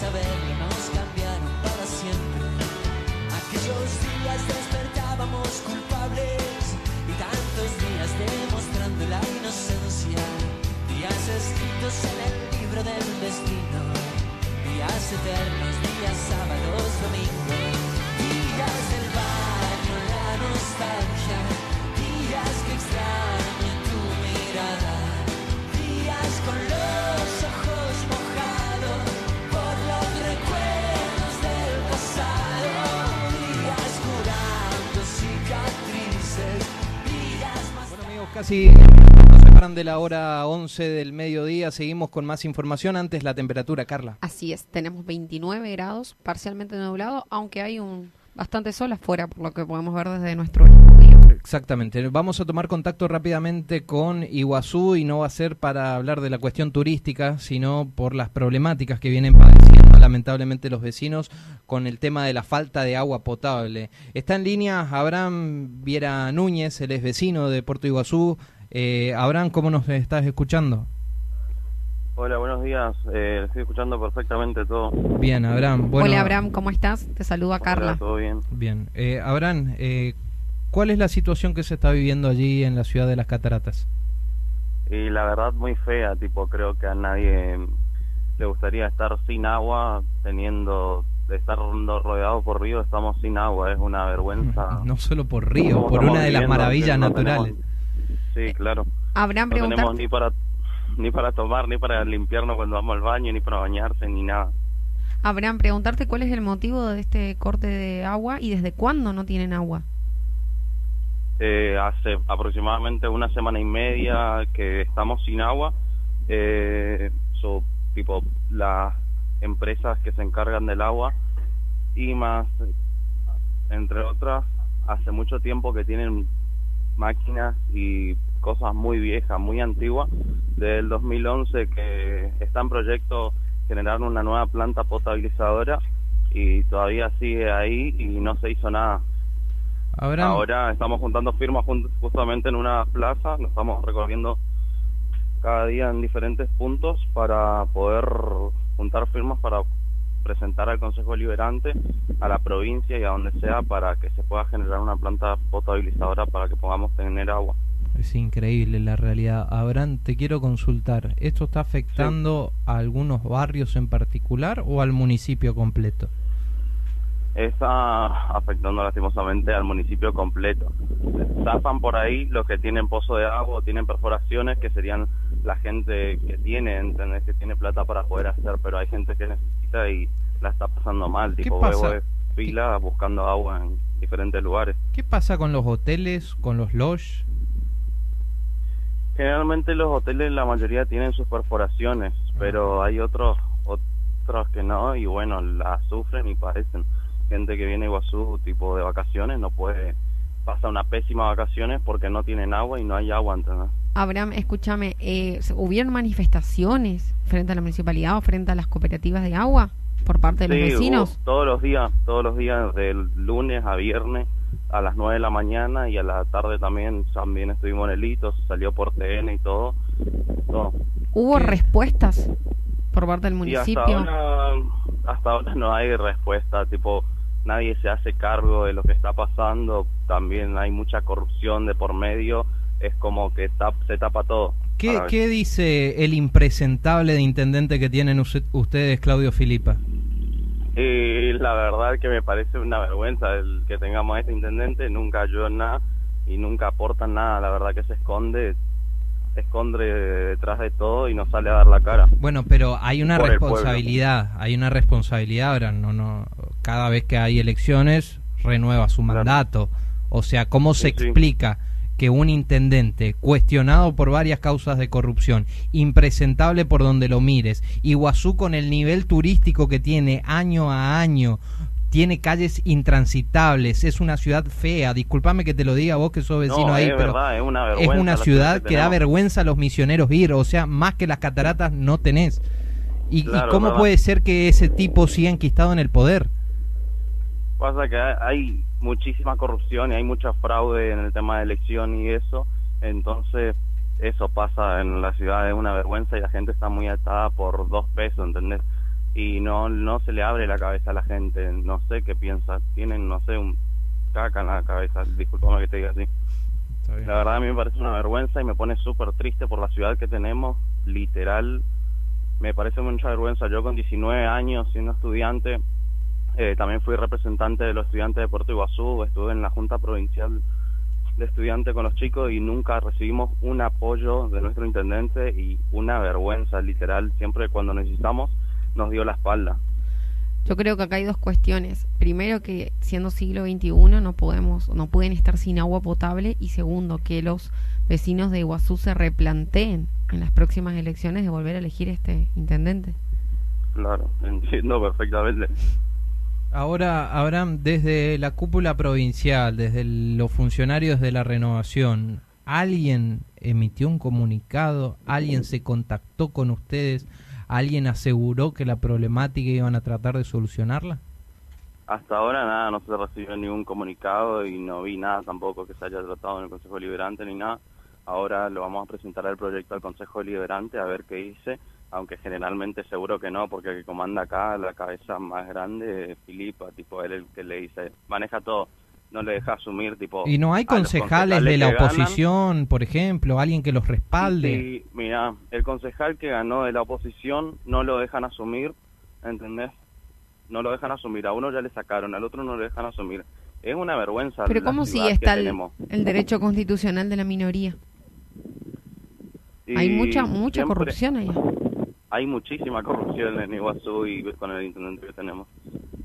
saber que nos cambiaron para siempre. Aquellos días despertábamos culpables y tantos días demostrando la inocencia. Días escritos en el libro del destino. Días eternos, días sábados, domingos. Días de casi nos separan de la hora 11 del mediodía. Seguimos con más información. Antes la temperatura, Carla. Así es, tenemos 29 grados, parcialmente nublado, aunque hay un bastante sol afuera, por lo que podemos ver desde nuestro estudio. Exactamente. Vamos a tomar contacto rápidamente con Iguazú y no va a ser para hablar de la cuestión turística, sino por las problemáticas que vienen padeciendo lamentablemente los vecinos con el tema de la falta de agua potable. Está en línea Abraham Viera Núñez, él es vecino de Puerto Iguazú. Eh, Abraham, ¿cómo nos estás escuchando? Hola, buenos días. Eh, estoy escuchando perfectamente todo. Bien, Abraham. Bueno, Hola Abraham, ¿cómo estás? Te saluda Carla. Hola, todo bien. Bien. Eh, Abraham, eh, ¿cuál es la situación que se está viviendo allí en la ciudad de las Cataratas? Y la verdad muy fea, tipo, creo que a nadie le gustaría estar sin agua, teniendo, de estar rodeado por río, estamos sin agua, es una vergüenza. No solo por río, por una de las maravillas no naturales. tenemos- Sí, claro. Abraham, No tenemos ni para ni para tomar, ni para limpiarnos cuando vamos al baño, ni para bañarse, ni nada. Abraham, preguntarte cuál es el motivo de este corte de agua y desde cuándo no tienen agua. Eh, hace aproximadamente una semana y media que estamos sin agua. Eh, so, tipo las empresas que se encargan del agua y más, entre otras, hace mucho tiempo que tienen máquinas y cosas muy viejas, muy antiguas, del 2011 que está en proyecto generar una nueva planta potabilizadora y todavía sigue ahí y no se hizo nada. Abraham, Ahora estamos juntando firmas justamente en una plaza, lo estamos recorriendo cada día en diferentes puntos para poder juntar firmas para presentar al Consejo Deliberante, a la provincia y a donde sea para que se pueda generar una planta potabilizadora para que podamos tener agua. es increíble la realidad. Abraham, te quiero consultar. ¿Esto está afectando a algunos barrios en particular o al municipio completo? Está afectando lastimosamente al municipio completo. Zafan por ahí los que tienen pozo de agua o tienen perforaciones, que serían la gente que tiene, ¿entendés? Que tiene plata para poder hacer, pero hay gente que necesita y la está pasando mal. ¿Qué Tipo, veo de fila buscando agua en diferentes lugares. ¿Qué pasa con los hoteles, con los lodge? Generalmente los hoteles, la mayoría tienen sus perforaciones, pero hay otros otros que no y bueno, la sufren y padecen. Gente que viene a Iguazú tipo de vacaciones no puede pasa una pésima vacaciones porque no tienen agua y no hay agua, ¿entendés? Abraham, escúchame, eh, ¿hubieron manifestaciones frente a la municipalidad o frente a las cooperativas de agua por parte de los vecinos? todos los días, todos los días del lunes a viernes a las 9 de la mañana y a la tarde también también estuvimos en el hito, salió por TN y todo. todo. ¿Hubo respuestas por parte del hasta municipio? ahora, hasta ahora no hay respuesta, tipo, nadie se hace cargo de lo que está pasando, también hay mucha corrupción de por medio, es como que tap- se tapa todo. ¿Qué, qué dice el impresentable de intendente que tienen ustedes, Claudio Filipa? Y la verdad que me parece una vergüenza el que tengamos a este intendente, nunca ayuda en nada y nunca aporta nada, la verdad que se esconde, se esconde detrás de todo y no sale a dar la cara. Bueno, pero hay una Por responsabilidad, hay una responsabilidad, ahora no, no, cada vez que hay elecciones renueva su mandato. O sea, ¿cómo se Sí, sí. Que un intendente cuestionado por varias causas de corrupción, impresentable por donde lo mires, Iguazú con el nivel turístico que tiene año a año, tiene calles intransitables, es una ciudad fea, discúlpame que te lo diga vos que sos vecino no, ahí, es pero verdad, es una es una ciudad que da vergüenza a los misioneros ir, o sea, más que las cataratas no tenés. ¿Y, cómo verdad. puede ser que ese tipo siga enquistado en el poder? Pasa que hay muchísima corrupción y hay mucho fraude en el tema de elección y eso, entonces eso pasa en la ciudad, es una vergüenza y la gente está muy atada por dos pesos, ¿entendés? Y no no se le abre la cabeza a la gente, no sé qué piensa, tienen, no sé, un caca en la cabeza, disculpame que te diga así. La verdad a mí me parece una vergüenza y me pone súper triste por la ciudad que tenemos, literal, me parece mucha vergüenza. Yo con 19 años siendo estudiante, eh, también fui representante de los estudiantes de Puerto Iguazú, estuve en la Junta Provincial de Estudiantes con los chicos y nunca recibimos un apoyo de nuestro intendente y una vergüenza, literal, siempre cuando necesitamos nos dio la espalda. Yo creo que acá hay dos cuestiones. Primero que siendo siglo XXI no podemos, no pueden estar sin agua potable y segundo que los vecinos de Iguazú se replanteen en las próximas elecciones de volver a elegir este intendente. Claro, entiendo perfectamente. Ahora, Abraham, desde la cúpula provincial, desde los funcionarios de la renovación, ¿alguien emitió un comunicado? ¿Alguien se contactó con ustedes? ¿Alguien aseguró que la problemática iban a tratar de solucionarla? Hasta ahora nada, no se recibió ningún comunicado y no vi nada tampoco que se haya tratado en el Consejo Deliberante ni nada. Ahora lo vamos a presentar el proyecto al Consejo Deliberante a ver qué dice, aunque generalmente seguro que no, porque el que comanda acá, la cabeza más grande, es Filipa, tipo él el que le dice, maneja todo, no le deja asumir, tipo... ¿Y no hay concejales de la ganan. oposición, por ejemplo, alguien que los respalde? Sí, mira, el concejal que ganó de la oposición no lo dejan asumir, ¿entendés? No lo dejan asumir, a uno ya le sacaron, al otro no lo dejan asumir. Es una vergüenza. Pero ¿cómo si está el, derecho constitucional de la minoría? Y hay mucha mucha siempre- corrupción allá. Hay muchísima corrupción en Iguazú y con el intendente que tenemos.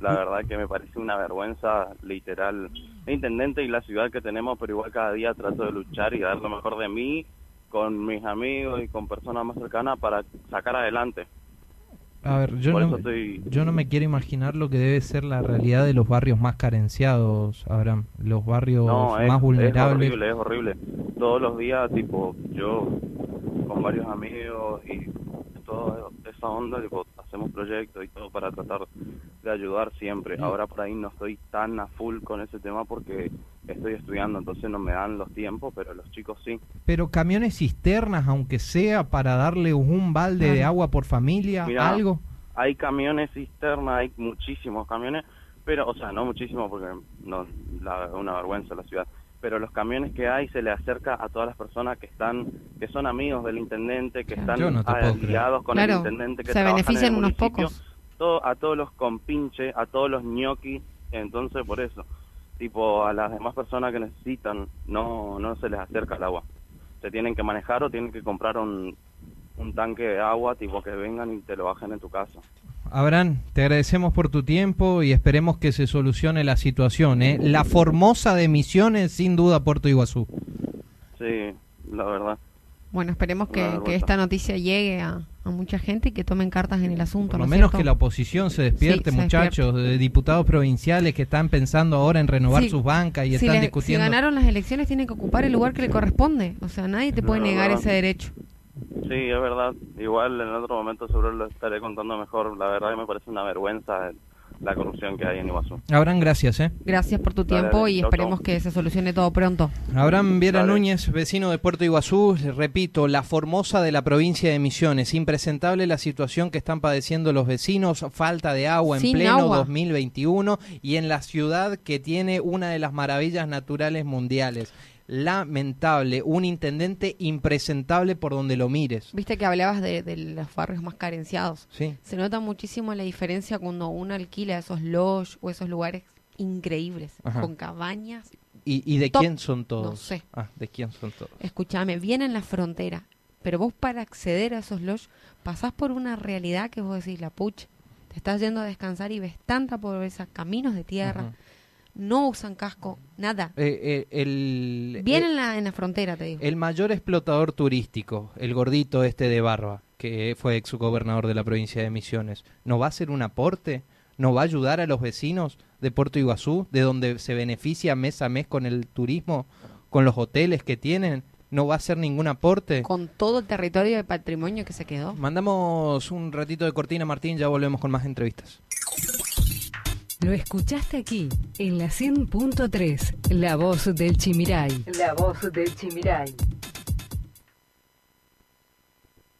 La verdad que me parece una vergüenza literal. El intendente y la ciudad que tenemos, pero igual cada día trato de luchar y dar lo mejor de mí con mis amigos y con personas más cercanas para sacar adelante. A ver, yo Por no, estoy- yo no me quiero imaginar lo que debe ser la realidad de los barrios más carenciados, Abraham. Los barrios No, es, más vulnerables. es horrible, es horrible. Todos los días, tipo, yo con varios amigos y toda esa onda, tipo, hacemos proyectos y todo para tratar de ayudar siempre. Ahora por ahí no estoy tan a full con ese tema porque estoy estudiando, entonces no me dan los tiempos, pero los chicos sí. Pero camiones cisternas, aunque sea para darle un balde de agua por familia, Mirá, algo. Hay camiones cisterna, hay muchísimos camiones, pero, o sea, no muchísimos porque no, la, una vergüenza la ciudad. Pero los camiones que hay se le acerca a todas las personas que están, que son amigos del intendente, que están no aliados con el intendente, que se trabajan en el unos pocos. todo- a todos los compinche, a todos los ñoquis, entonces por eso, tipo a las demás personas que necesitan, no, no se les acerca el agua. Se tienen que manejar o tienen que comprar un, un tanque de agua, tipo que vengan y te lo bajen en tu casa. Abraham, te agradecemos por tu tiempo y esperemos que se solucione la situación. ¿eh? La Formosa de Misiones, sin duda, Puerto Iguazú. Sí, la verdad. Bueno, esperemos que, que esta noticia llegue a, a mucha gente y que tomen cartas en el asunto. Por ¿no lo es menos cierto? que la oposición se despierte, Sí, se muchachos, de diputados provinciales que están pensando ahora en renovar Sí, sus bancas y si, están les- si discutiendo. ganaron las elecciones tienen que ocupar el lugar que le corresponde. O sea, nadie te puede No, negar no. ese derecho. Sí, es verdad. Igual en otro momento seguro lo estaré contando mejor. La verdad que me parece una vergüenza la corrupción que hay en Iguazú. Abraham, gracias. ¿eh? Gracias por tu Dale, tiempo dale. y esperemos que se solucione todo pronto. Abraham Viera Dale. Núñez, vecino de Puerto Iguazú, repito, la Formosa de la provincia de Misiones. Impresentable la situación que están padeciendo los vecinos, falta de agua en Sin pleno agua. 2021 y en la ciudad que tiene una de las maravillas naturales mundiales. Lamentable, un intendente impresentable por donde lo mires. Viste que hablabas de, de los barrios más carenciados. Sí. Se nota muchísimo la diferencia cuando uno alquila esos lodge o esos lugares increíbles, Ajá. con cabañas. ¿Y, y de Top. quién son todos? No sé. Ah, ¿de quién son todos? Escúchame, bien en la frontera, pero vos para acceder a esos lodge pasás por una realidad que vos decís, la pucha, te estás yendo a descansar y ves tanta pobreza, caminos de tierra, Ajá. No usan casco, nada. Eh, eh, el, Bien eh, en la, en la frontera, te digo. El mayor explotador turístico, el gordito este de Barba, que fue ex gobernador de la provincia de Misiones, ¿no va a hacer un aporte? ¿No va a ayudar a los vecinos de Puerto Iguazú, de donde se beneficia mes a mes con el turismo, con los hoteles que tienen? ¿No va a hacer ningún aporte? Con todo el territorio de patrimonio que se quedó. Mandamos un ratito de cortina, Martín, ya volvemos con más entrevistas. Lo escuchaste aquí, en la 100.3, La Voz del Chimiray. La Voz del Chimiray.